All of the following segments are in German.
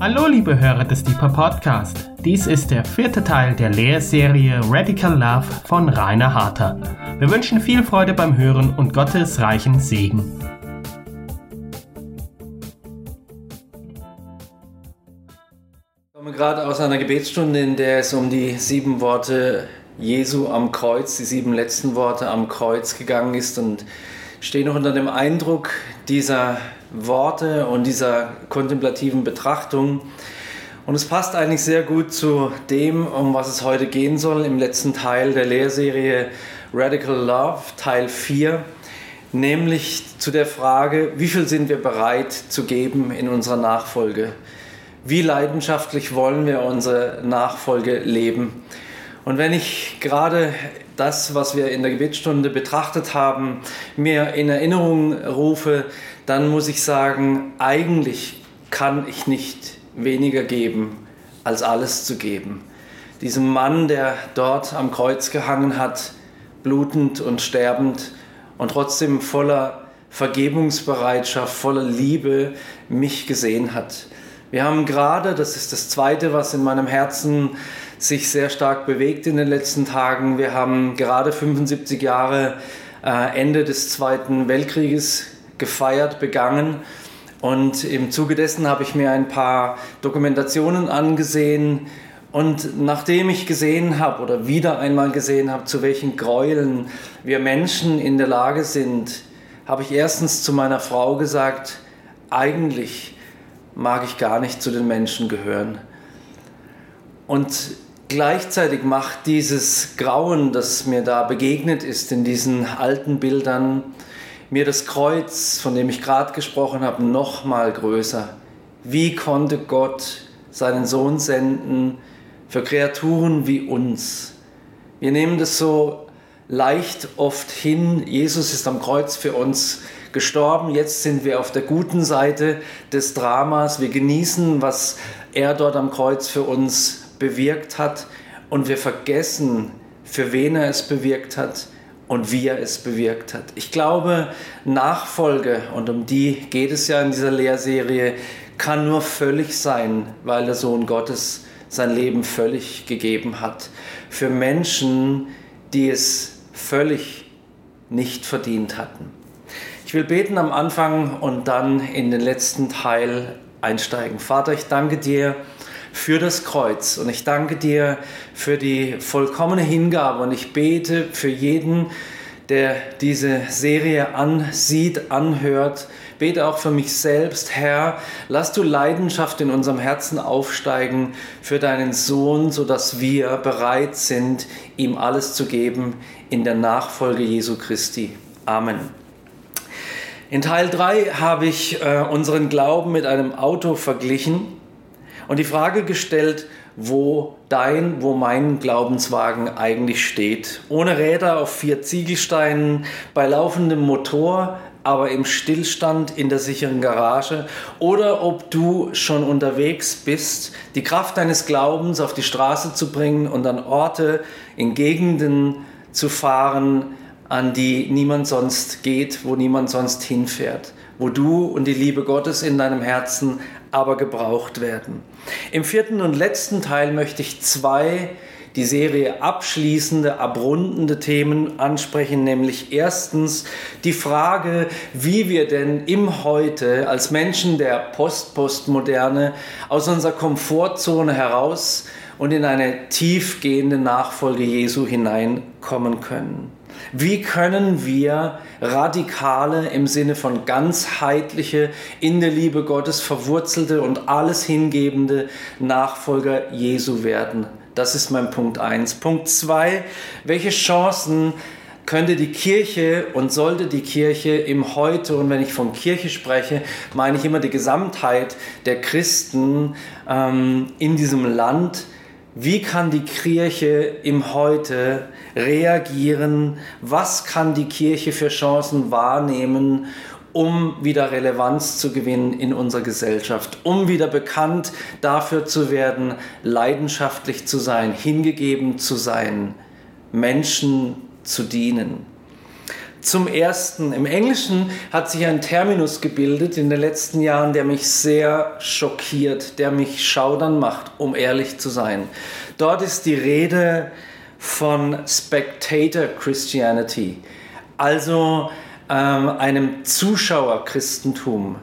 Hallo liebe Hörer des Deeper Podcast. Dies ist der vierte Teil der Lehrserie Radical Love von Rainer Harter. Wir wünschen viel Freude beim Hören und Gottes reichen Segen. Ich komme gerade aus einer Gebetsstunde, in der es um die sieben Worte Jesu am Kreuz, die sieben letzten Worte am Kreuz gegangen ist und stehe noch unter dem Eindruck dieser Worte und dieser kontemplativen Betrachtung. Und es passt eigentlich sehr gut zu dem, um was es heute gehen soll, im letzten Teil der Lehrserie Radical Love, Teil 4, nämlich zu der Frage, wie viel sind wir bereit zu geben in unserer Nachfolge? Wie leidenschaftlich wollen wir unsere Nachfolge leben? Und wenn ich gerade das, was wir in der Gebetsstunde betrachtet haben, mir in Erinnerung rufe, dann muss ich sagen, eigentlich kann ich nicht weniger geben, als alles zu geben. Diesem Mann, der dort am Kreuz gehangen hat, blutend und sterbend und trotzdem voller Vergebungsbereitschaft, voller Liebe mich gesehen hat. Wir haben gerade, das ist das Zweite, was in meinem Herzen sich sehr stark bewegt in den letzten Tagen, wir haben gerade 75 Jahre äh, Ende des Zweiten Weltkrieges gefeiert, begangen. Und im Zuge dessen habe ich mir ein paar Dokumentationen angesehen. Und nachdem ich gesehen habe oder wieder einmal gesehen habe, zu welchen Gräueln wir Menschen in der Lage sind, habe ich erstens zu meiner Frau gesagt, eigentlich mag ich gar nicht zu den Menschen gehören. Und gleichzeitig macht dieses Grauen, das mir da begegnet ist in diesen alten Bildern, mir das Kreuz, von dem ich gerade gesprochen habe, noch mal größer. Wie konnte Gott seinen Sohn senden für Kreaturen wie uns? Wir nehmen das so leicht oft hin. Jesus ist am Kreuz für uns gestorben. Jetzt sind wir auf der guten Seite des Dramas. Wir genießen, was er dort am Kreuz für uns bewirkt hat. Und wir vergessen, für wen er es bewirkt hat und wie er es bewirkt hat. Ich glaube, Nachfolge, und um die geht es ja in dieser Lehrserie, kann nur völlig sein, weil der Sohn Gottes sein Leben völlig gegeben hat. Für Menschen, die es völlig nicht verdient hatten. Ich will beten am Anfang und dann in den letzten Teil einsteigen. Vater, ich danke dir, für das Kreuz. Und ich danke dir für die vollkommene Hingabe und ich bete für jeden, der diese Serie ansieht, anhört. Bete auch für mich selbst, Herr, lass du Leidenschaft in unserem Herzen aufsteigen für deinen Sohn, sodass wir bereit sind, ihm alles zu geben in der Nachfolge Jesu Christi. Amen. In Teil 3 habe ich äh, unseren Glauben mit einem Auto verglichen und die Frage gestellt, wo dein, wo mein Glaubenswagen eigentlich steht. Ohne Räder auf vier Ziegelsteinen, bei laufendem Motor, aber im Stillstand in der sicheren Garage oder ob du schon unterwegs bist, die Kraft deines Glaubens auf die Straße zu bringen und an Orte, in Gegenden zu fahren, an die niemand sonst geht, wo niemand sonst hinfährt, wo du und die Liebe Gottes in deinem Herzen aber gebraucht werden. Im vierten und letzten Teil möchte ich zwei die Serie abschließende, abrundende Themen ansprechen, nämlich erstens die Frage, wie wir denn im Heute als Menschen der Post-Postmoderne aus unserer Komfortzone heraus und in eine tiefgehende Nachfolge Jesu hineinkommen können. Wie können wir radikale im Sinne von ganzheitliche, in der Liebe Gottes verwurzelte und alles hingebende Nachfolger Jesu werden? Das ist mein Punkt 1. Punkt 2. Welche Chancen könnte die Kirche und sollte die Kirche im Heute, und wenn ich von Kirche spreche, meine ich immer die Gesamtheit der Christen ähm, in diesem Land, wie kann die Kirche im Heute reagieren? Was kann die Kirche für Chancen wahrnehmen, um wieder Relevanz zu gewinnen in unserer Gesellschaft, um wieder bekannt dafür zu werden, leidenschaftlich zu sein, hingegeben zu sein, Menschen zu dienen? Zum Ersten, im Englischen hat sich ein Terminus gebildet in den letzten Jahren, der mich sehr schockiert, der mich schaudern macht, um ehrlich zu sein. Dort ist die Rede von Spectator Christianity, also ähm, einem Zuschauerchristentum.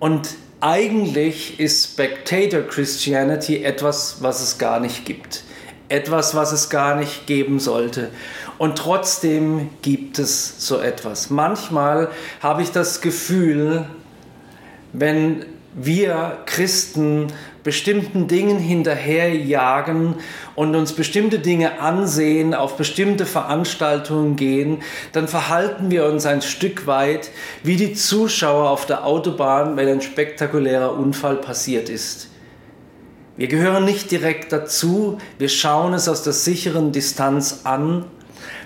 Und eigentlich ist Spectator Christianity etwas, was es gar nicht gibt. Etwas, was es gar nicht geben sollte. Und trotzdem gibt es so etwas. Manchmal habe ich das Gefühl, wenn wir Christen bestimmten Dingen hinterherjagen und uns bestimmte Dinge ansehen, auf bestimmte Veranstaltungen gehen, dann verhalten wir uns ein Stück weit wie die Zuschauer auf der Autobahn, wenn ein spektakulärer Unfall passiert ist. Wir gehören nicht direkt dazu, wir schauen es aus der sicheren Distanz an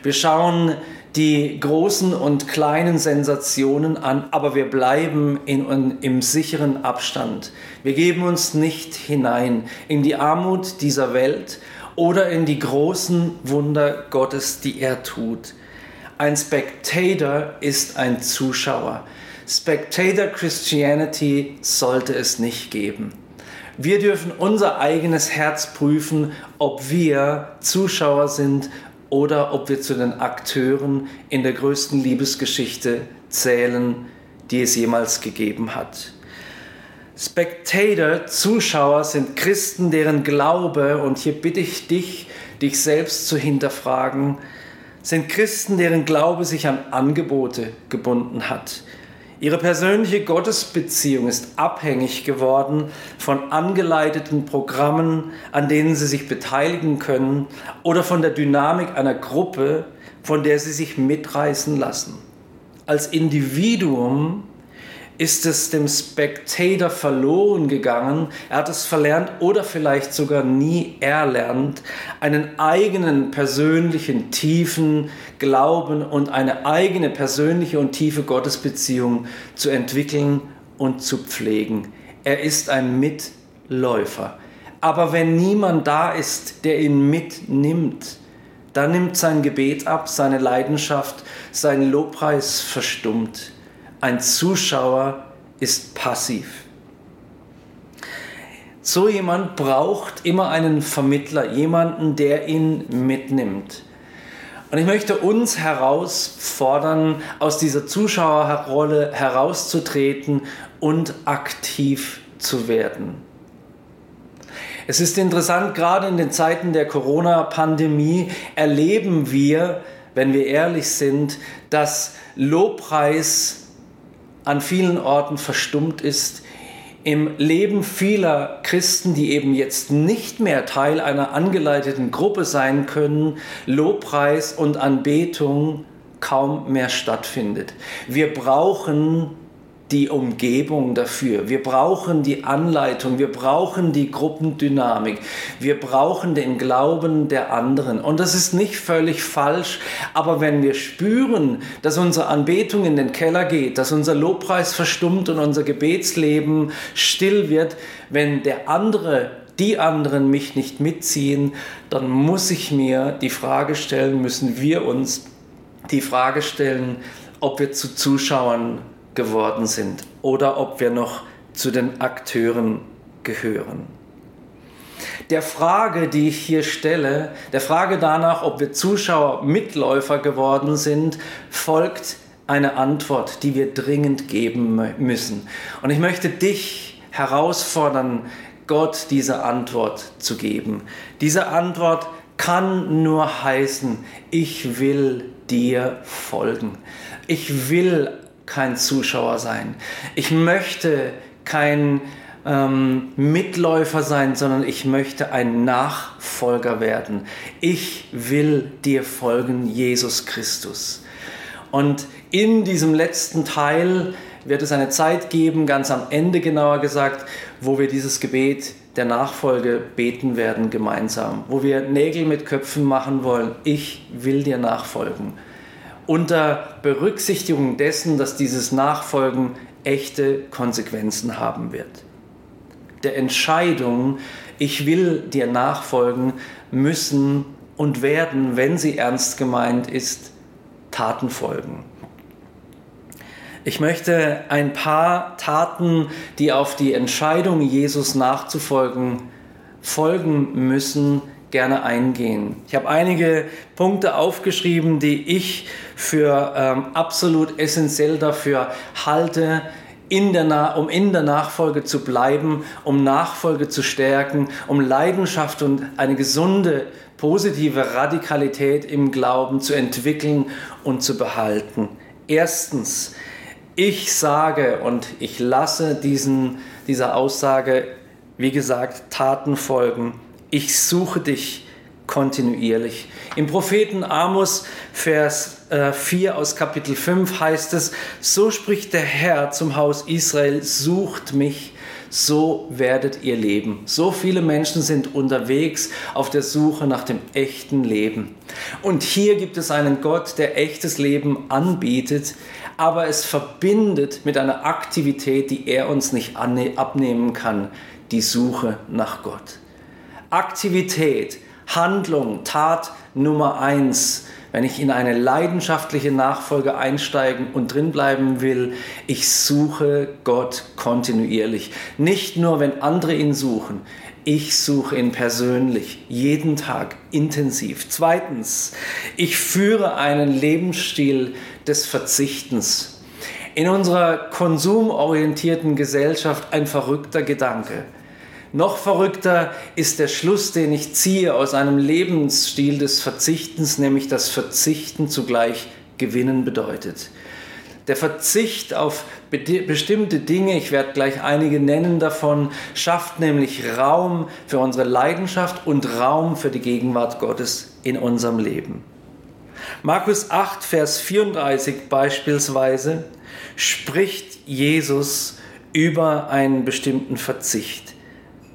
wir schauen die großen und kleinen Sensationen an, aber wir bleiben in, in, im sicheren Abstand. Wir geben uns nicht hinein in die Armut dieser Welt oder in die großen Wunder Gottes, die er tut. Ein Spectator ist ein Zuschauer. Spectator Christianity sollte es nicht geben. Wir dürfen unser eigenes Herz prüfen, ob wir Zuschauer sind oder ob wir zu den Akteuren in der größten Liebesgeschichte zählen, die es jemals gegeben hat. Spectator, Zuschauer sind Christen, deren Glaube, und hier bitte ich dich, dich selbst zu hinterfragen, sind Christen, deren Glaube sich an Angebote gebunden hat, Ihre persönliche Gottesbeziehung ist abhängig geworden von angeleiteten Programmen, an denen Sie sich beteiligen können oder von der Dynamik einer Gruppe, von der Sie sich mitreißen lassen. Als Individuum ist es dem Spectator verloren gegangen. Er hat es verlernt oder vielleicht sogar nie erlernt, einen eigenen persönlichen tiefen Glauben und eine eigene persönliche und tiefe Gottesbeziehung zu entwickeln und zu pflegen. Er ist ein Mitläufer. Aber wenn niemand da ist, der ihn mitnimmt, dann nimmt sein Gebet ab, seine Leidenschaft, sein Lobpreis verstummt. Ein Zuschauer ist passiv. So jemand braucht immer einen Vermittler, jemanden, der ihn mitnimmt. Und ich möchte uns herausfordern, aus dieser Zuschauerrolle herauszutreten und aktiv zu werden. Es ist interessant, gerade in den Zeiten der Corona-Pandemie erleben wir, wenn wir ehrlich sind, dass Lobpreis an vielen Orten verstummt ist, im Leben vieler Christen, die eben jetzt nicht mehr Teil einer angeleiteten Gruppe sein können, Lobpreis und Anbetung kaum mehr stattfindet. Wir brauchen die Umgebung dafür. Wir brauchen die Anleitung, wir brauchen die Gruppendynamik, wir brauchen den Glauben der anderen. Und das ist nicht völlig falsch, aber wenn wir spüren, dass unsere Anbetung in den Keller geht, dass unser Lobpreis verstummt und unser Gebetsleben still wird, wenn der andere die anderen mich nicht mitziehen, dann muss ich mir die Frage stellen, müssen wir uns die Frage stellen, ob wir zu Zuschauern geworden sind oder ob wir noch zu den Akteuren gehören. Der Frage, die ich hier stelle, der Frage danach, ob wir Zuschauer, Mitläufer geworden sind, folgt eine Antwort, die wir dringend geben müssen. Und ich möchte dich herausfordern, Gott diese Antwort zu geben. Diese Antwort kann nur heißen, ich will dir folgen. Ich will kein Zuschauer sein. Ich möchte kein ähm, Mitläufer sein, sondern ich möchte ein Nachfolger werden. Ich will dir folgen, Jesus Christus. Und in diesem letzten Teil wird es eine Zeit geben, ganz am Ende genauer gesagt, wo wir dieses Gebet der Nachfolge beten werden gemeinsam, wo wir Nägel mit Köpfen machen wollen. Ich will dir nachfolgen unter Berücksichtigung dessen, dass dieses Nachfolgen echte Konsequenzen haben wird. Der Entscheidung, ich will dir nachfolgen, müssen und werden, wenn sie ernst gemeint ist, Taten folgen. Ich möchte ein paar Taten, die auf die Entscheidung, Jesus nachzufolgen, folgen müssen, gerne eingehen. Ich habe einige Punkte aufgeschrieben, die ich für ähm, absolut essentiell dafür halte, in der um in der Nachfolge zu bleiben, um Nachfolge zu stärken, um Leidenschaft und eine gesunde, positive Radikalität im Glauben zu entwickeln und zu behalten. Erstens, ich sage und ich lasse diesen, dieser Aussage, wie gesagt, Taten folgen. Ich suche dich kontinuierlich. Im Propheten Amos, Vers äh, 4 aus Kapitel 5 heißt es, so spricht der Herr zum Haus Israel, sucht mich, so werdet ihr leben. So viele Menschen sind unterwegs auf der Suche nach dem echten Leben. Und hier gibt es einen Gott, der echtes Leben anbietet, aber es verbindet mit einer Aktivität, die er uns nicht abnehmen kann, die Suche nach Gott. Aktivität, Handlung, Tat Nummer eins, wenn ich in eine leidenschaftliche Nachfolge einsteigen und drinbleiben will, ich suche Gott kontinuierlich. Nicht nur, wenn andere ihn suchen, ich suche ihn persönlich, jeden Tag, intensiv. Zweitens, ich führe einen Lebensstil des Verzichtens. In unserer konsumorientierten Gesellschaft ein verrückter Gedanke. Noch verrückter ist der Schluss, den ich ziehe aus einem Lebensstil des Verzichtens, nämlich dass Verzichten zugleich Gewinnen bedeutet. Der Verzicht auf bestimmte Dinge, ich werde gleich einige nennen davon, schafft nämlich Raum für unsere Leidenschaft und Raum für die Gegenwart Gottes in unserem Leben. Markus 8, Vers 34 beispielsweise spricht Jesus über einen bestimmten Verzicht.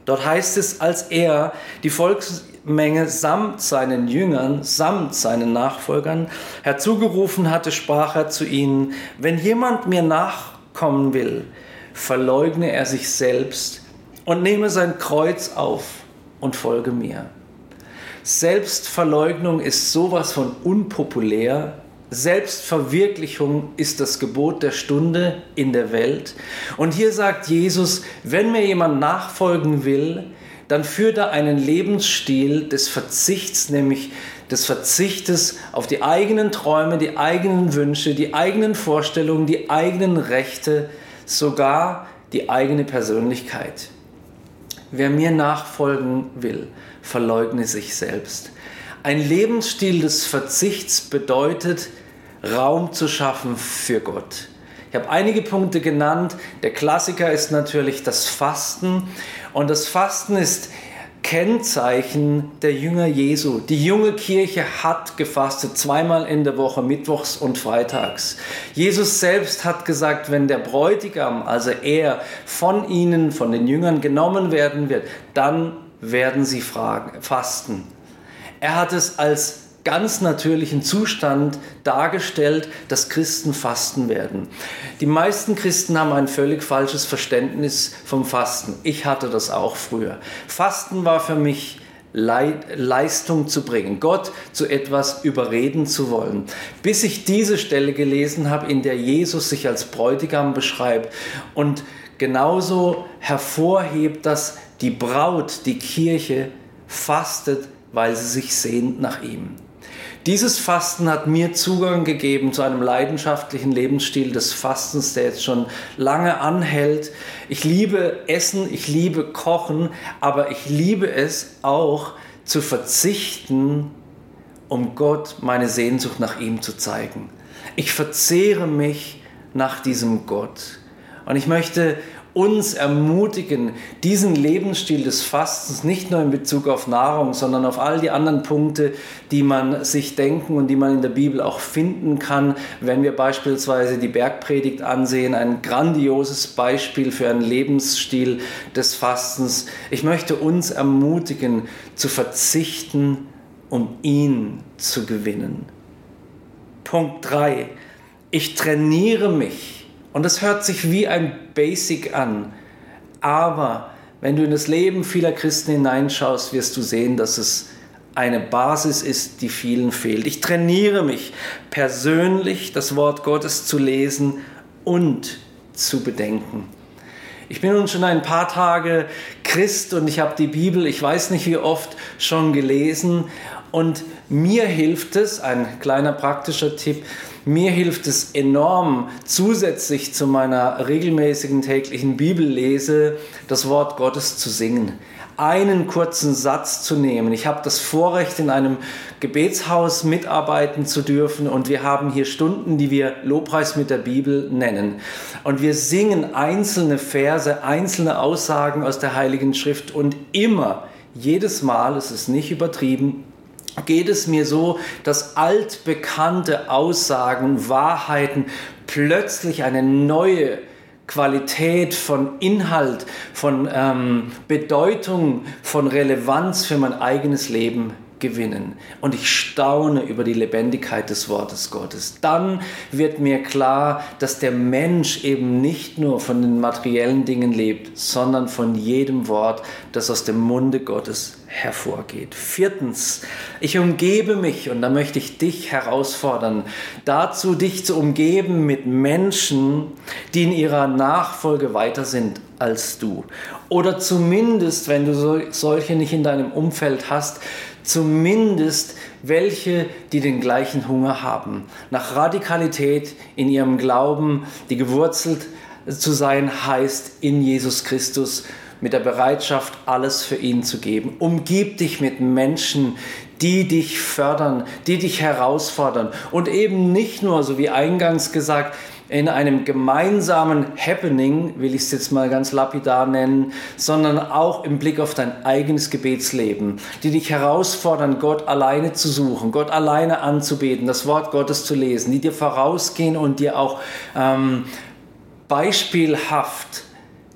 Dort heißt es, als er die Volksmenge samt seinen Jüngern, samt seinen Nachfolgern herzugerufen hatte, sprach er zu ihnen, wenn jemand mir nachkommen will, verleugne er sich selbst und nehme sein Kreuz auf und folge mir. Selbstverleugnung ist sowas von unpopulär Selbstverwirklichung ist das Gebot der Stunde in der Welt. Und hier sagt Jesus, wenn mir jemand nachfolgen will, dann führt er einen Lebensstil des Verzichts, nämlich des Verzichtes auf die eigenen Träume, die eigenen Wünsche, die eigenen Vorstellungen, die eigenen Rechte, sogar die eigene Persönlichkeit. Wer mir nachfolgen will, verleugne sich selbst. Ein Lebensstil des Verzichts bedeutet, Raum zu schaffen für Gott. Ich habe einige Punkte genannt. Der Klassiker ist natürlich das Fasten. Und das Fasten ist Kennzeichen der Jünger Jesu. Die junge Kirche hat gefastet, zweimal in der Woche, mittwochs und freitags. Jesus selbst hat gesagt, wenn der Bräutigam, also er, von ihnen, von den Jüngern genommen werden wird, dann werden sie fragen, fasten. Er hat es als ganz natürlichen Zustand dargestellt, dass Christen fasten werden. Die meisten Christen haben ein völlig falsches Verständnis vom Fasten. Ich hatte das auch früher. Fasten war für mich Leistung zu bringen, Gott zu etwas überreden zu wollen. Bis ich diese Stelle gelesen habe, in der Jesus sich als Bräutigam beschreibt und genauso hervorhebt, dass die Braut, die Kirche, fastet weil sie sich sehnt nach ihm. Dieses Fasten hat mir Zugang gegeben zu einem leidenschaftlichen Lebensstil des Fastens, der jetzt schon lange anhält. Ich liebe Essen, ich liebe Kochen, aber ich liebe es auch zu verzichten, um Gott meine Sehnsucht nach ihm zu zeigen. Ich verzehre mich nach diesem Gott. Und ich möchte uns ermutigen, diesen Lebensstil des Fastens nicht nur in Bezug auf Nahrung, sondern auf all die anderen Punkte, die man sich denken und die man in der Bibel auch finden kann. Wenn wir beispielsweise die Bergpredigt ansehen, ein grandioses Beispiel für einen Lebensstil des Fastens. Ich möchte uns ermutigen, zu verzichten, um ihn zu gewinnen. Punkt 3. Ich trainiere mich und das hört sich wie ein Basic an. Aber wenn du in das Leben vieler Christen hineinschaust, wirst du sehen, dass es eine Basis ist, die vielen fehlt. Ich trainiere mich persönlich, das Wort Gottes zu lesen und zu bedenken. Ich bin nun schon ein paar Tage Christ und ich habe die Bibel, ich weiß nicht wie oft, schon gelesen. Und mir hilft es, ein kleiner praktischer Tipp, mir hilft es enorm, zusätzlich zu meiner regelmäßigen täglichen Bibellese das Wort Gottes zu singen einen kurzen Satz zu nehmen. Ich habe das Vorrecht, in einem Gebetshaus mitarbeiten zu dürfen und wir haben hier Stunden, die wir Lobpreis mit der Bibel nennen. Und wir singen einzelne Verse, einzelne Aussagen aus der Heiligen Schrift und immer, jedes Mal, es ist nicht übertrieben, geht es mir so, dass altbekannte Aussagen, Wahrheiten plötzlich eine neue Qualität von Inhalt, von ähm, Bedeutung, von Relevanz für mein eigenes Leben gewinnen. Und ich staune über die Lebendigkeit des Wortes Gottes. Dann wird mir klar, dass der Mensch eben nicht nur von den materiellen Dingen lebt, sondern von jedem Wort, das aus dem Munde Gottes hervorgeht. Viertens, ich umgebe mich, und da möchte ich dich herausfordern, dazu dich zu umgeben mit Menschen, die in ihrer Nachfolge weiter sind als du. Oder zumindest, wenn du solche nicht in deinem Umfeld hast, zumindest welche, die den gleichen Hunger haben, nach Radikalität in ihrem Glauben, die gewurzelt zu sein heißt in Jesus Christus, mit der Bereitschaft, alles für ihn zu geben. Umgib dich mit Menschen, die dich fördern, die dich herausfordern und eben nicht nur, so wie eingangs gesagt, in einem gemeinsamen Happening, will ich es jetzt mal ganz lapidar nennen, sondern auch im Blick auf dein eigenes Gebetsleben, die dich herausfordern, Gott alleine zu suchen, Gott alleine anzubeten, das Wort Gottes zu lesen, die dir vorausgehen und dir auch ähm, beispielhaft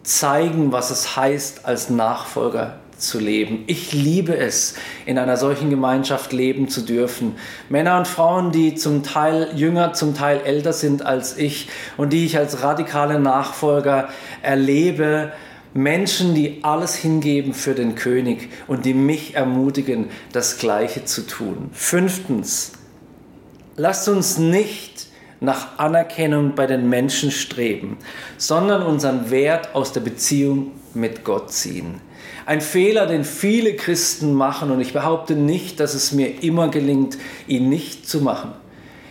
zeigen, was es heißt, als Nachfolger zu leben. Ich liebe es, in einer solchen Gemeinschaft leben zu dürfen. Männer und Frauen, die zum Teil jünger, zum Teil älter sind als ich und die ich als radikale Nachfolger erlebe. Menschen, die alles hingeben für den König und die mich ermutigen, das Gleiche zu tun. Fünftens, lasst uns nicht nach Anerkennung bei den Menschen streben, sondern unseren Wert aus der Beziehung mit Gott ziehen. Ein Fehler, den viele Christen machen, und ich behaupte nicht, dass es mir immer gelingt, ihn nicht zu machen,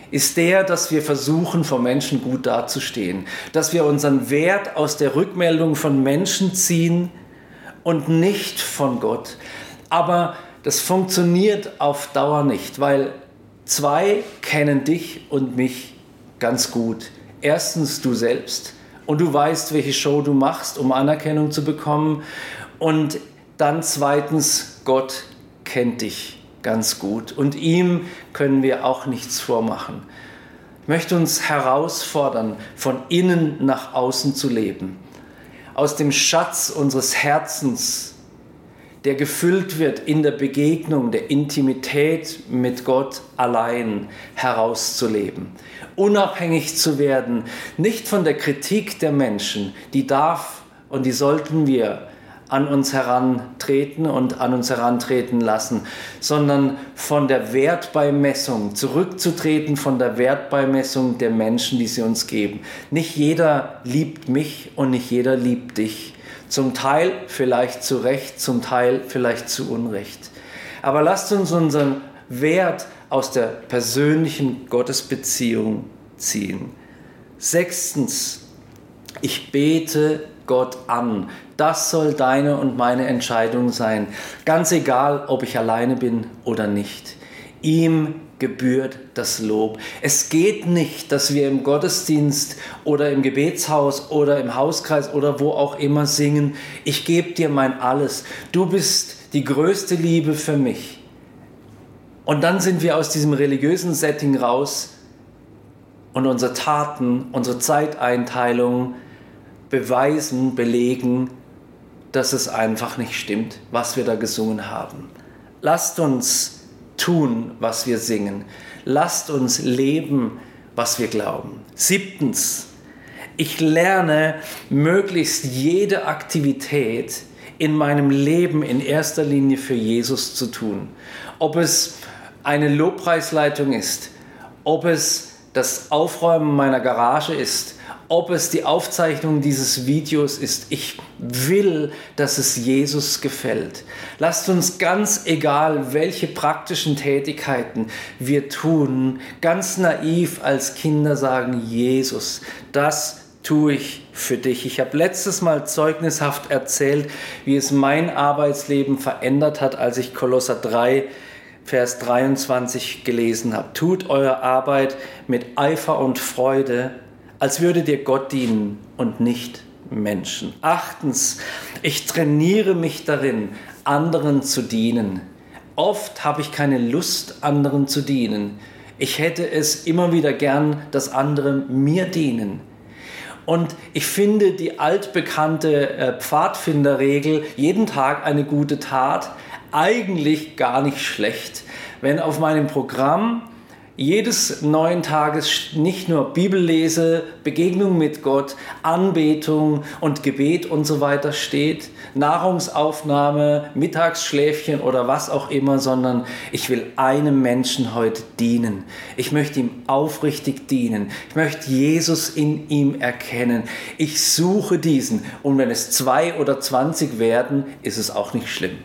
ist der, dass wir versuchen, vor Menschen gut dazustehen, dass wir unseren Wert aus der Rückmeldung von Menschen ziehen und nicht von Gott. Aber das funktioniert auf Dauer nicht, weil zwei kennen dich und mich ganz gut. Erstens du selbst und du weißt, welche Show du machst, um Anerkennung zu bekommen. Und dann zweitens, Gott kennt dich ganz gut und ihm können wir auch nichts vormachen. Ich möchte uns herausfordern, von innen nach außen zu leben, aus dem Schatz unseres Herzens, der gefüllt wird in der Begegnung, der Intimität mit Gott allein herauszuleben, unabhängig zu werden, nicht von der Kritik der Menschen, die darf und die sollten wir an uns herantreten und an uns herantreten lassen, sondern von der Wertbeimessung, zurückzutreten von der Wertbeimessung der Menschen, die sie uns geben. Nicht jeder liebt mich und nicht jeder liebt dich. Zum Teil vielleicht zu Recht, zum Teil vielleicht zu Unrecht. Aber lasst uns unseren Wert aus der persönlichen Gottesbeziehung ziehen. Sechstens, ich bete Gott an. Das soll deine und meine Entscheidung sein. Ganz egal, ob ich alleine bin oder nicht. Ihm gebührt das Lob. Es geht nicht, dass wir im Gottesdienst oder im Gebetshaus oder im Hauskreis oder wo auch immer singen, ich gebe dir mein alles. Du bist die größte Liebe für mich. Und dann sind wir aus diesem religiösen Setting raus und unsere Taten, unsere Zeiteinteilung beweisen, belegen, dass es einfach nicht stimmt, was wir da gesungen haben. Lasst uns tun, was wir singen. Lasst uns leben, was wir glauben. Siebtens, ich lerne möglichst jede Aktivität in meinem Leben in erster Linie für Jesus zu tun. Ob es eine Lobpreisleitung ist, ob es das Aufräumen meiner Garage ist, ob es die Aufzeichnung dieses Videos ist. Ich will, dass es Jesus gefällt. Lasst uns ganz egal, welche praktischen Tätigkeiten wir tun, ganz naiv als Kinder sagen, Jesus, das tue ich für dich. Ich habe letztes Mal zeugnishaft erzählt, wie es mein Arbeitsleben verändert hat, als ich Kolosser 3 Vers 23 gelesen habe. Tut eure Arbeit mit Eifer und Freude, als würde dir Gott dienen und nicht Menschen. Achtens, ich trainiere mich darin, anderen zu dienen. Oft habe ich keine Lust, anderen zu dienen. Ich hätte es immer wieder gern, dass andere mir dienen. Und ich finde die altbekannte äh, Pfadfinderregel, jeden Tag eine gute Tat, eigentlich gar nicht schlecht. Wenn auf meinem Programm jedes neuen Tages nicht nur Bibellese, Begegnung mit Gott, Anbetung und Gebet und so weiter steht, Nahrungsaufnahme, Mittagsschläfchen oder was auch immer, sondern ich will einem Menschen heute dienen. Ich möchte ihm aufrichtig dienen. Ich möchte Jesus in ihm erkennen. Ich suche diesen und wenn es zwei oder zwanzig werden, ist es auch nicht schlimm.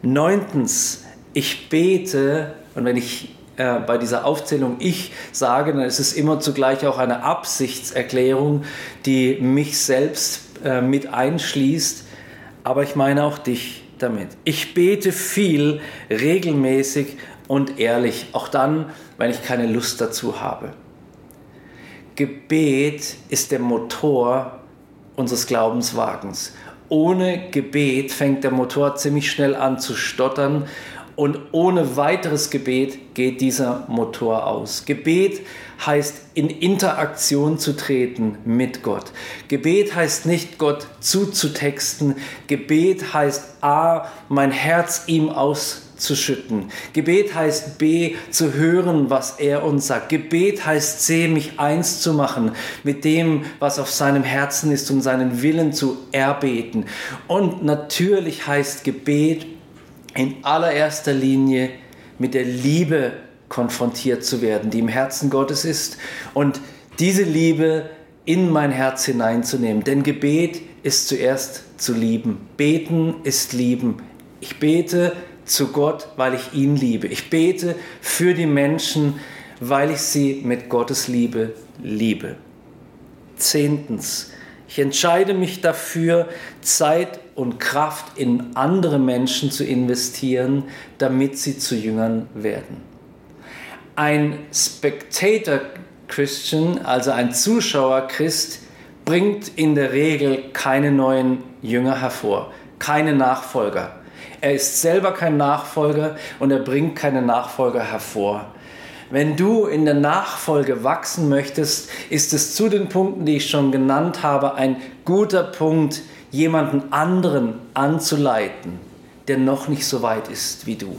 Neuntens, ich bete und wenn ich äh, bei dieser Aufzählung ich sage, dann ist es immer zugleich auch eine Absichtserklärung, die mich selbst äh, mit einschließt, aber ich meine auch dich damit. Ich bete viel, regelmäßig und ehrlich, auch dann, wenn ich keine Lust dazu habe. Gebet ist der Motor unseres Glaubenswagens. Ohne Gebet fängt der Motor ziemlich schnell an zu stottern und ohne weiteres Gebet geht dieser Motor aus. Gebet heißt in Interaktion zu treten mit Gott. Gebet heißt nicht Gott zuzutexten. Gebet heißt A, mein Herz ihm auszuschütten. Gebet heißt B, zu hören, was er uns sagt. Gebet heißt C, mich eins zu machen mit dem, was auf seinem Herzen ist und seinen Willen zu erbeten. Und natürlich heißt Gebet in allererster Linie mit der Liebe konfrontiert zu werden, die im Herzen Gottes ist und diese Liebe in mein Herz hineinzunehmen. Denn Gebet ist zuerst zu lieben. Beten ist lieben. Ich bete zu Gott, weil ich ihn liebe. Ich bete für die Menschen, weil ich sie mit Gottes Liebe liebe. Zehntens, ich entscheide mich dafür, Zeit und Kraft in andere Menschen zu investieren, damit sie zu Jüngern werden. Ein Spectator Christian, also ein Zuschauer Christ, bringt in der Regel keine neuen Jünger hervor, keine Nachfolger. Er ist selber kein Nachfolger und er bringt keine Nachfolger hervor. Wenn du in der Nachfolge wachsen möchtest, ist es zu den Punkten, die ich schon genannt habe, ein guter Punkt, jemanden anderen anzuleiten, der noch nicht so weit ist wie du.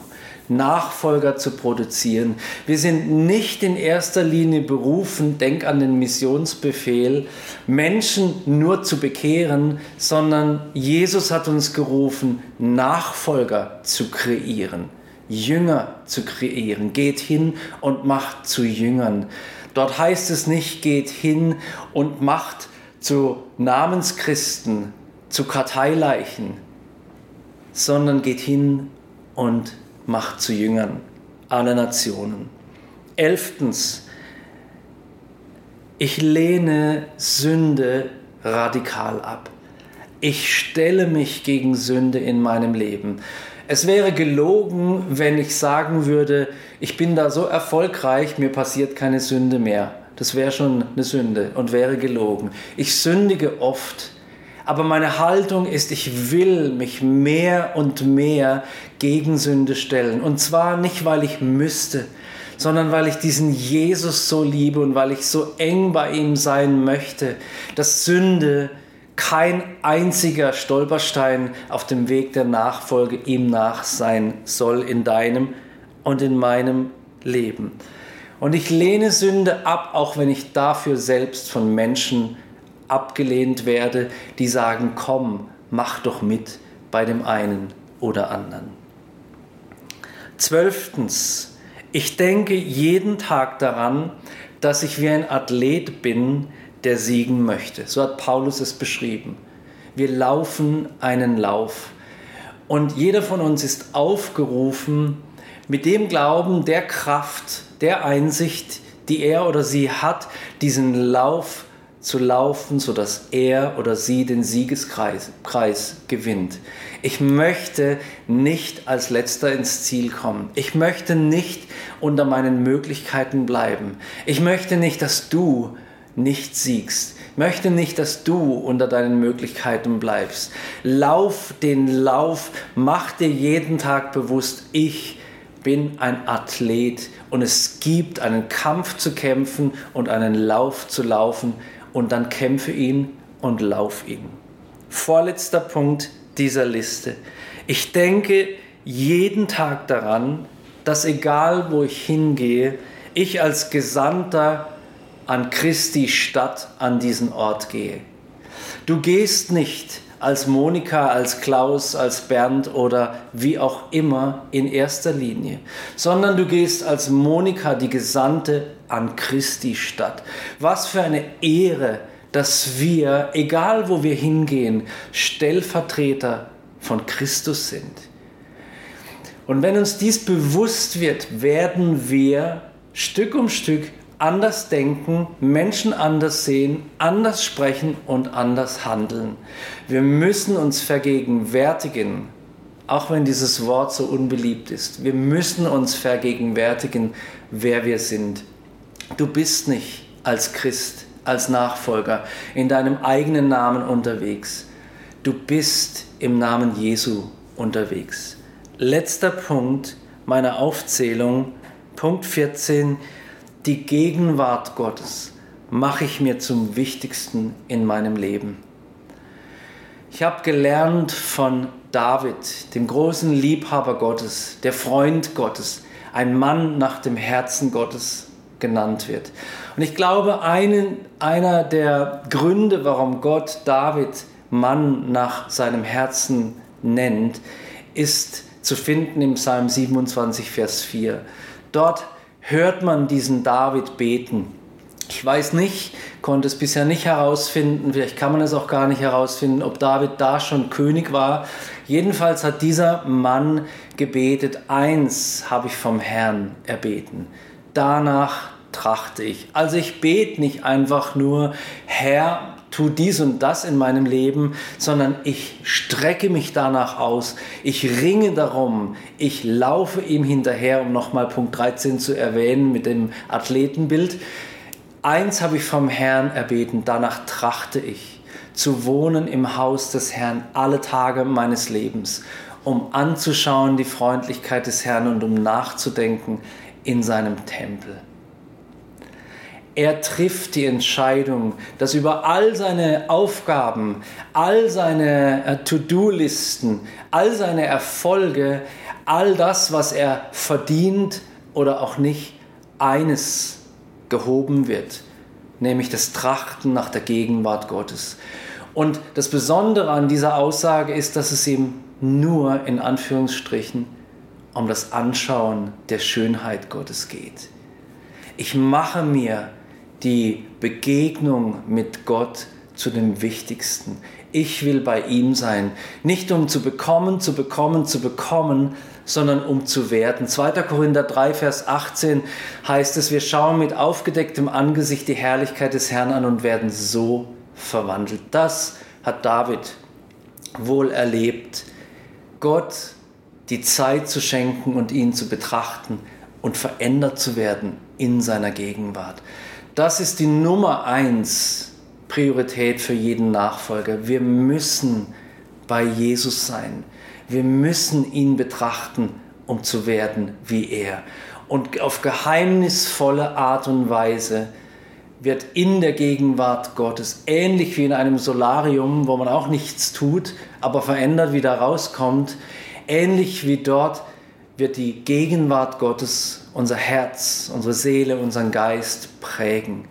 Nachfolger zu produzieren. Wir sind nicht in erster Linie berufen, denk an den Missionsbefehl, Menschen nur zu bekehren, sondern Jesus hat uns gerufen, Nachfolger zu kreieren. Jünger zu kreieren. Geht hin und macht zu Jüngern. Dort heißt es nicht, geht hin und macht zu Namenschristen, zu Karteileichen, sondern geht hin und macht zu Jüngern aller Nationen. Elftens, ich lehne Sünde radikal ab. Ich stelle mich gegen Sünde in meinem Leben. Es wäre gelogen, wenn ich sagen würde, ich bin da so erfolgreich, mir passiert keine Sünde mehr. Das wäre schon eine Sünde und wäre gelogen. Ich sündige oft, aber meine Haltung ist, ich will mich mehr und mehr gegen Sünde stellen. Und zwar nicht, weil ich müsste, sondern weil ich diesen Jesus so liebe und weil ich so eng bei ihm sein möchte, dass Sünde kein einziger Stolperstein auf dem Weg der Nachfolge ihm nach sein soll in deinem und in meinem Leben. Und ich lehne Sünde ab, auch wenn ich dafür selbst von Menschen abgelehnt werde, die sagen, komm, mach doch mit bei dem einen oder anderen. Zwölftens, ich denke jeden Tag daran, dass ich wie ein Athlet bin, der siegen möchte. So hat Paulus es beschrieben. Wir laufen einen Lauf. Und jeder von uns ist aufgerufen, mit dem Glauben, der Kraft, der Einsicht, die er oder sie hat, diesen Lauf zu laufen, sodass er oder sie den Siegeskreis Preis gewinnt. Ich möchte nicht als letzter ins Ziel kommen. Ich möchte nicht unter meinen Möglichkeiten bleiben. Ich möchte nicht, dass du nicht siegst. Ich möchte nicht, dass du unter deinen Möglichkeiten bleibst. Lauf den Lauf, mach dir jeden Tag bewusst, ich bin ein Athlet und es gibt einen Kampf zu kämpfen und einen Lauf zu laufen und dann kämpfe ihn und lauf ihn. Vorletzter Punkt dieser Liste. Ich denke jeden Tag daran, dass egal wo ich hingehe, ich als Gesandter an Christi Stadt an diesen Ort gehe. Du gehst nicht als Monika, als Klaus, als Bernd oder wie auch immer in erster Linie, sondern du gehst als Monika, die Gesandte an Christi Stadt. Was für eine Ehre, dass wir, egal wo wir hingehen, Stellvertreter von Christus sind. Und wenn uns dies bewusst wird, werden wir Stück um Stück anders denken, Menschen anders sehen, anders sprechen und anders handeln. Wir müssen uns vergegenwärtigen, auch wenn dieses Wort so unbeliebt ist, wir müssen uns vergegenwärtigen, wer wir sind. Du bist nicht als Christ, als Nachfolger in deinem eigenen Namen unterwegs. Du bist im Namen Jesu unterwegs. Letzter Punkt meiner Aufzählung, Punkt 14 die Gegenwart Gottes mache ich mir zum Wichtigsten in meinem Leben. Ich habe gelernt von David, dem großen Liebhaber Gottes, der Freund Gottes, ein Mann nach dem Herzen Gottes genannt wird. Und ich glaube, einen, einer der Gründe, warum Gott David Mann nach seinem Herzen nennt, ist zu finden im Psalm 27, Vers 4. Dort hört man diesen David beten. Ich weiß nicht, konnte es bisher nicht herausfinden, vielleicht kann man es auch gar nicht herausfinden, ob David da schon König war. Jedenfalls hat dieser Mann gebetet, eins habe ich vom Herrn erbeten. Danach trachte ich. Also ich bete nicht einfach nur, Herr, tu dies und das in meinem Leben, sondern ich strecke mich danach aus, ich ringe darum, ich laufe ihm hinterher, um nochmal Punkt 13 zu erwähnen mit dem Athletenbild. Eins habe ich vom Herrn erbeten, danach trachte ich, zu wohnen im Haus des Herrn alle Tage meines Lebens, um anzuschauen die Freundlichkeit des Herrn und um nachzudenken in seinem Tempel. Er trifft die Entscheidung, dass über all seine Aufgaben, all seine äh, To-Do-Listen, all seine Erfolge, all das, was er verdient oder auch nicht, eines gehoben wird, nämlich das Trachten nach der Gegenwart Gottes. Und das Besondere an dieser Aussage ist, dass es ihm nur in Anführungsstrichen um das Anschauen der Schönheit Gottes geht. Ich mache mir die Begegnung mit Gott zu dem Wichtigsten. Ich will bei ihm sein, nicht um zu bekommen, zu bekommen, zu bekommen, sondern um zu werden. 2. Korinther 3, Vers 18 heißt es, wir schauen mit aufgedecktem Angesicht die Herrlichkeit des Herrn an und werden so verwandelt. Das hat David wohl erlebt. Gott die Zeit zu schenken und ihn zu betrachten und verändert zu werden in seiner Gegenwart. Das ist die Nummer eins Priorität für jeden Nachfolger. Wir müssen bei Jesus sein. Wir müssen ihn betrachten, um zu werden wie er. Und auf geheimnisvolle Art und Weise wird in der Gegenwart Gottes, ähnlich wie in einem Solarium, wo man auch nichts tut, aber verändert wieder rauskommt, ähnlich wie dort wird die Gegenwart Gottes unser Herz, unsere Seele, unseren Geist prägen.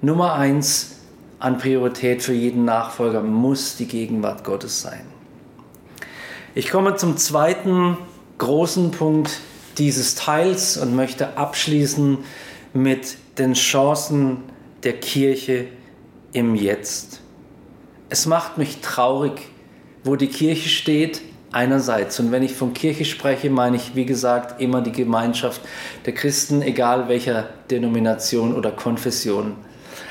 Nummer eins an Priorität für jeden Nachfolger muss die Gegenwart Gottes sein. Ich komme zum zweiten großen Punkt dieses Teils und möchte abschließen mit den Chancen der Kirche im Jetzt. Es macht mich traurig, wo die Kirche steht, einerseits. Und wenn ich von Kirche spreche, meine ich, wie gesagt, immer die Gemeinschaft der Christen, egal welcher Denomination oder Konfession.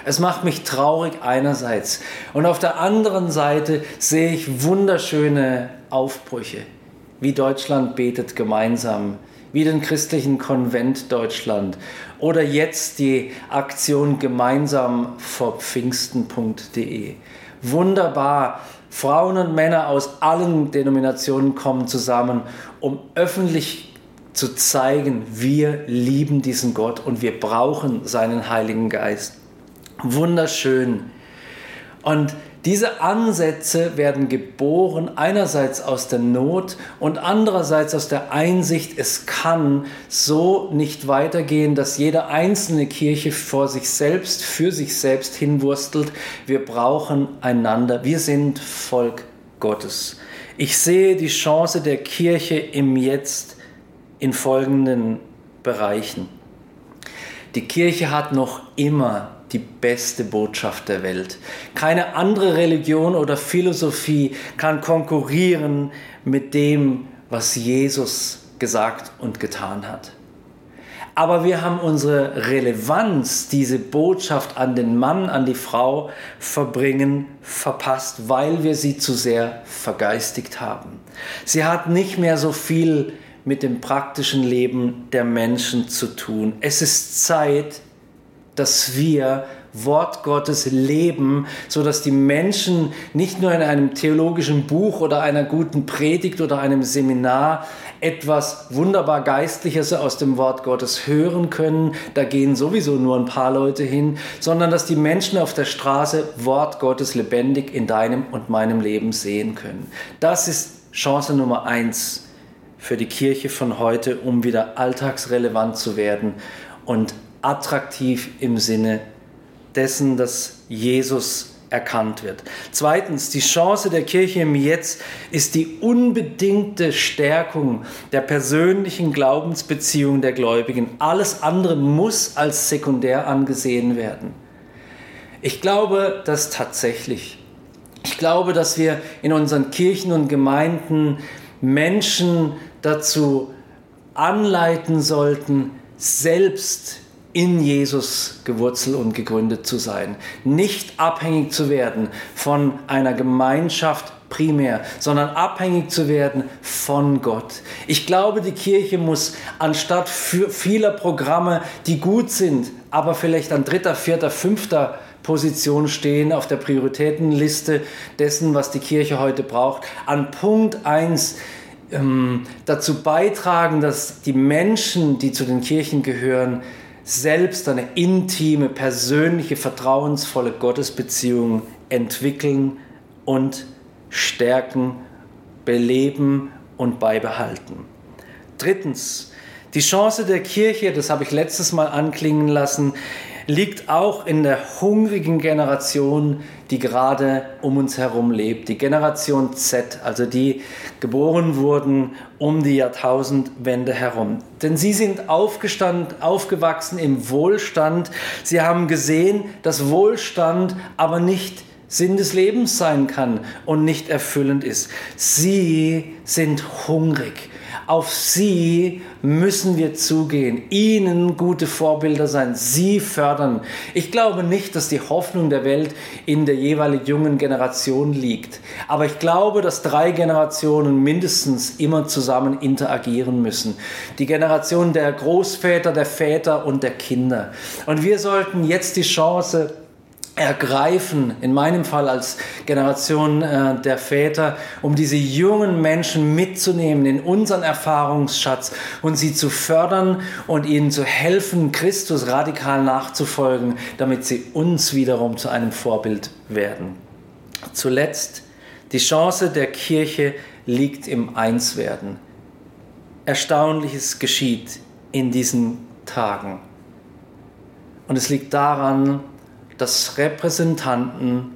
Es macht mich traurig einerseits. Und auf der anderen Seite sehe ich wunderschöne Aufbrüche, wie Deutschland betet gemeinsam, wie den christlichen Konvent Deutschland oder jetzt die Aktion gemeinsam vor Pfingsten.de. Wunderbar, Frauen und Männer aus allen Denominationen kommen zusammen, um öffentlich zu zeigen, wir lieben diesen Gott und wir brauchen seinen Heiligen Geist. Wunderschön. Und diese Ansätze werden geboren einerseits aus der Not und andererseits aus der Einsicht, es kann so nicht weitergehen, dass jede einzelne Kirche vor sich selbst, für sich selbst hinwurstelt. Wir brauchen einander. Wir sind Volk Gottes. Ich sehe die Chance der Kirche im Jetzt in folgenden Bereichen. Die Kirche hat noch immer die beste Botschaft der Welt. Keine andere Religion oder Philosophie kann konkurrieren mit dem, was Jesus gesagt und getan hat. Aber wir haben unsere Relevanz, diese Botschaft an den Mann, an die Frau verbringen, verpasst, weil wir sie zu sehr vergeistigt haben. Sie hat nicht mehr so viel mit dem praktischen Leben der Menschen zu tun. Es ist Zeit, dass wir Wort Gottes leben, so dass die Menschen nicht nur in einem theologischen Buch oder einer guten Predigt oder einem Seminar etwas wunderbar Geistliches aus dem Wort Gottes hören können, da gehen sowieso nur ein paar Leute hin, sondern dass die Menschen auf der Straße Wort Gottes lebendig in deinem und meinem Leben sehen können. Das ist Chance Nummer eins für die Kirche von heute, um wieder alltagsrelevant zu werden und attraktiv im Sinne dessen, dass Jesus erkannt wird. Zweitens, die Chance der Kirche im Jetzt ist die unbedingte Stärkung der persönlichen Glaubensbeziehung der Gläubigen. Alles andere muss als sekundär angesehen werden. Ich glaube das tatsächlich. Ich glaube, dass wir in unseren Kirchen und Gemeinden Menschen dazu anleiten sollten, selbst in Jesus gewurzelt und gegründet zu sein. Nicht abhängig zu werden von einer Gemeinschaft primär, sondern abhängig zu werden von Gott. Ich glaube, die Kirche muss anstatt vieler Programme, die gut sind, aber vielleicht an dritter, vierter, fünfter Position stehen auf der Prioritätenliste dessen, was die Kirche heute braucht, an Punkt 1 ähm, dazu beitragen, dass die Menschen, die zu den Kirchen gehören, selbst eine intime, persönliche, vertrauensvolle Gottesbeziehung entwickeln und stärken, beleben und beibehalten. Drittens, die Chance der Kirche, das habe ich letztes Mal anklingen lassen, liegt auch in der hungrigen Generation, die gerade um uns herum lebt. Die Generation Z, also die geboren wurden um die Jahrtausendwende herum. Denn sie sind aufgestanden, aufgewachsen im Wohlstand. Sie haben gesehen, dass Wohlstand aber nicht Sinn des Lebens sein kann und nicht erfüllend ist. Sie sind hungrig. Auf sie müssen wir zugehen, ihnen gute Vorbilder sein, sie fördern. Ich glaube nicht, dass die Hoffnung der Welt in der jeweils jungen Generation liegt. Aber ich glaube, dass drei Generationen mindestens immer zusammen interagieren müssen. Die Generation der Großväter, der Väter und der Kinder. Und wir sollten jetzt die Chance ergreifen, in meinem Fall als Generation äh, der Väter, um diese jungen Menschen mitzunehmen in unseren Erfahrungsschatz und sie zu fördern und ihnen zu helfen, Christus radikal nachzufolgen, damit sie uns wiederum zu einem Vorbild werden. Zuletzt, die Chance der Kirche liegt im Einswerden. Erstaunliches geschieht in diesen Tagen. Und es liegt daran, dass Repräsentanten,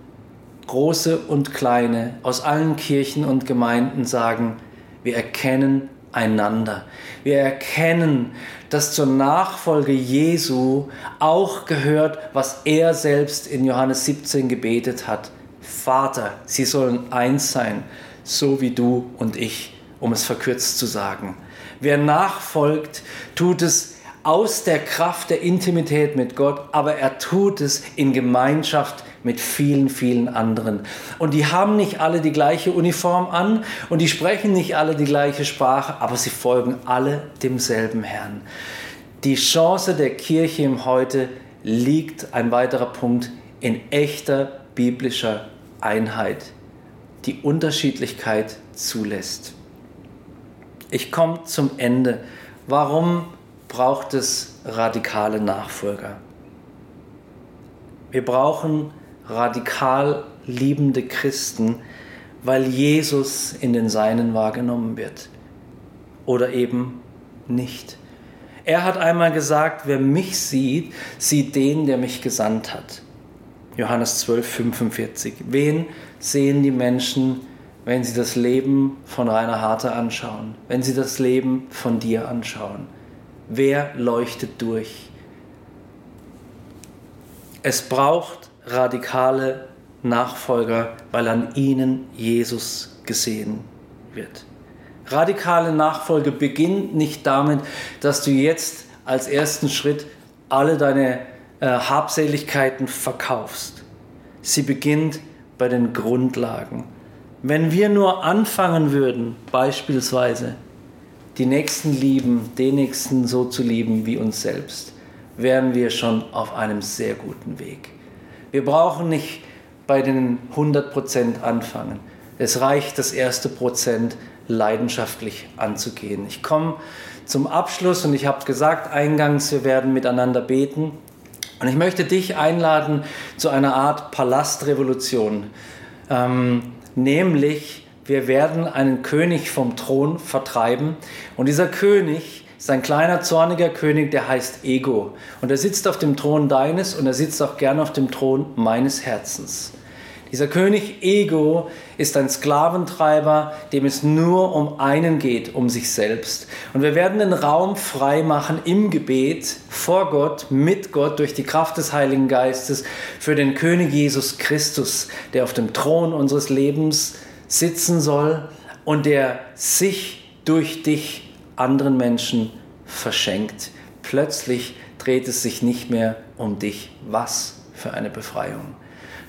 große und kleine, aus allen Kirchen und Gemeinden sagen, Wir erkennen einander. Wir erkennen, dass zur Nachfolge Jesu auch gehört, was er selbst in Johannes 17 gebetet hat. Vater, sie sollen eins sein, so wie du und ich, um es verkürzt zu sagen. Wer nachfolgt, tut es aus der Kraft der Intimität mit Gott, aber er tut es in Gemeinschaft mit vielen, vielen anderen. Und die haben nicht alle die gleiche Uniform an und die sprechen nicht alle die gleiche Sprache, aber sie folgen alle demselben Herrn. Die Chance der Kirche im Heute liegt, ein weiterer Punkt, in echter biblischer Einheit, die Unterschiedlichkeit zulässt. Ich komme zum Ende. Warum braucht es radikale Nachfolger? Wir brauchen radikal liebende Christen, weil Jesus in den Seinen wahrgenommen wird. Oder eben nicht. Er hat einmal gesagt, wer mich sieht, sieht den, der mich gesandt hat. Johannes 12, 45. Wen sehen die Menschen, wenn sie das Leben von Rainer Harte anschauen, wenn sie das Leben von dir anschauen? Wer leuchtet durch? Es braucht radikale Nachfolger, weil an ihnen Jesus gesehen wird. Radikale Nachfolge beginnt nicht damit, dass du jetzt als ersten Schritt alle deine äh, Habseligkeiten verkaufst. Sie beginnt bei den Grundlagen. Wenn wir nur anfangen würden, beispielsweise die Nächsten lieben, den Nächsten so zu lieben wie uns selbst, wären wir schon auf einem sehr guten Weg. Wir brauchen nicht bei den 100% anfangen. Es reicht, das erste Prozent leidenschaftlich anzugehen. Ich komme zum Abschluss und ich habe gesagt eingangs, wir werden miteinander beten. Und ich möchte dich einladen zu einer Art Palastrevolution. Ähm, nämlich, wir werden einen König vom Thron vertreiben. Und dieser König ist ein kleiner, zorniger König, der heißt Ego. Und er sitzt auf dem Thron deines und er sitzt auch gern auf dem Thron meines Herzens. Dieser König Ego ist ein Sklaventreiber, dem es nur um einen geht, um sich selbst. Und wir werden den Raum frei machen im Gebet vor Gott, mit Gott, durch die Kraft des Heiligen Geistes für den König Jesus Christus, der auf dem Thron unseres Lebens sitzen soll und der sich durch dich anderen Menschen verschenkt. Plötzlich dreht es sich nicht mehr um dich. Was für eine Befreiung.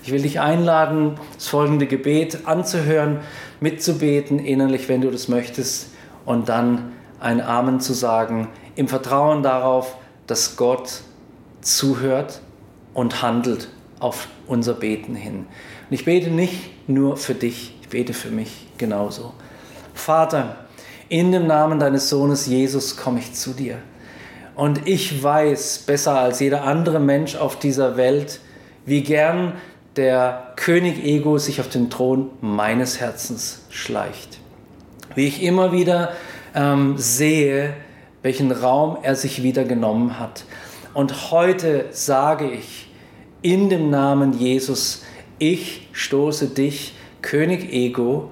Ich will dich einladen, das folgende Gebet anzuhören, mitzubeten innerlich, wenn du das möchtest, und dann ein Amen zu sagen, im Vertrauen darauf, dass Gott zuhört und handelt auf unser Beten hin. Und ich bete nicht nur für dich, ich bete für mich genauso. Vater, in dem Namen deines Sohnes Jesus komme ich zu dir. Und ich weiß besser als jeder andere Mensch auf dieser Welt, wie gern der König Ego sich auf den Thron meines Herzens schleicht. Wie ich immer wieder ähm, sehe, welchen Raum er sich wieder genommen hat. Und heute sage ich in dem Namen Jesus, ich stoße dich, König Ego,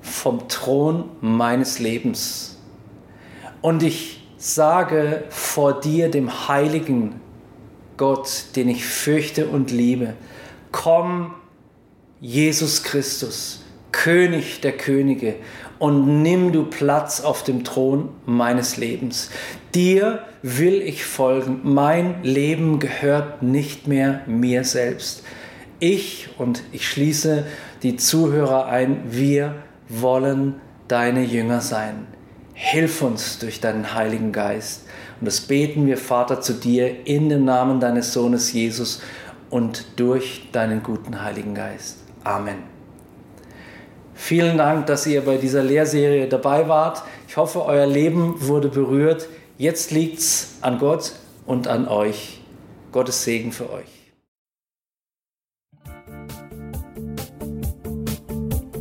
vom Thron meines Lebens. Und ich sage vor dir, dem heiligen Gott, den ich fürchte und liebe, komm, Jesus Christus, König der Könige, und nimm du Platz auf dem Thron meines Lebens. Dir will ich folgen. Mein Leben gehört nicht mehr mir selbst. Ich und ich schließe die Zuhörer ein, wir wollen deine Jünger sein. Hilf uns durch deinen Heiligen Geist. Und das beten wir, Vater, zu dir in dem Namen deines Sohnes Jesus und durch deinen guten Heiligen Geist. Amen. Vielen Dank, dass ihr bei dieser Lehrserie dabei wart. Ich hoffe, euer Leben wurde berührt. Jetzt liegt es an Gott und an euch. Gottes Segen für euch.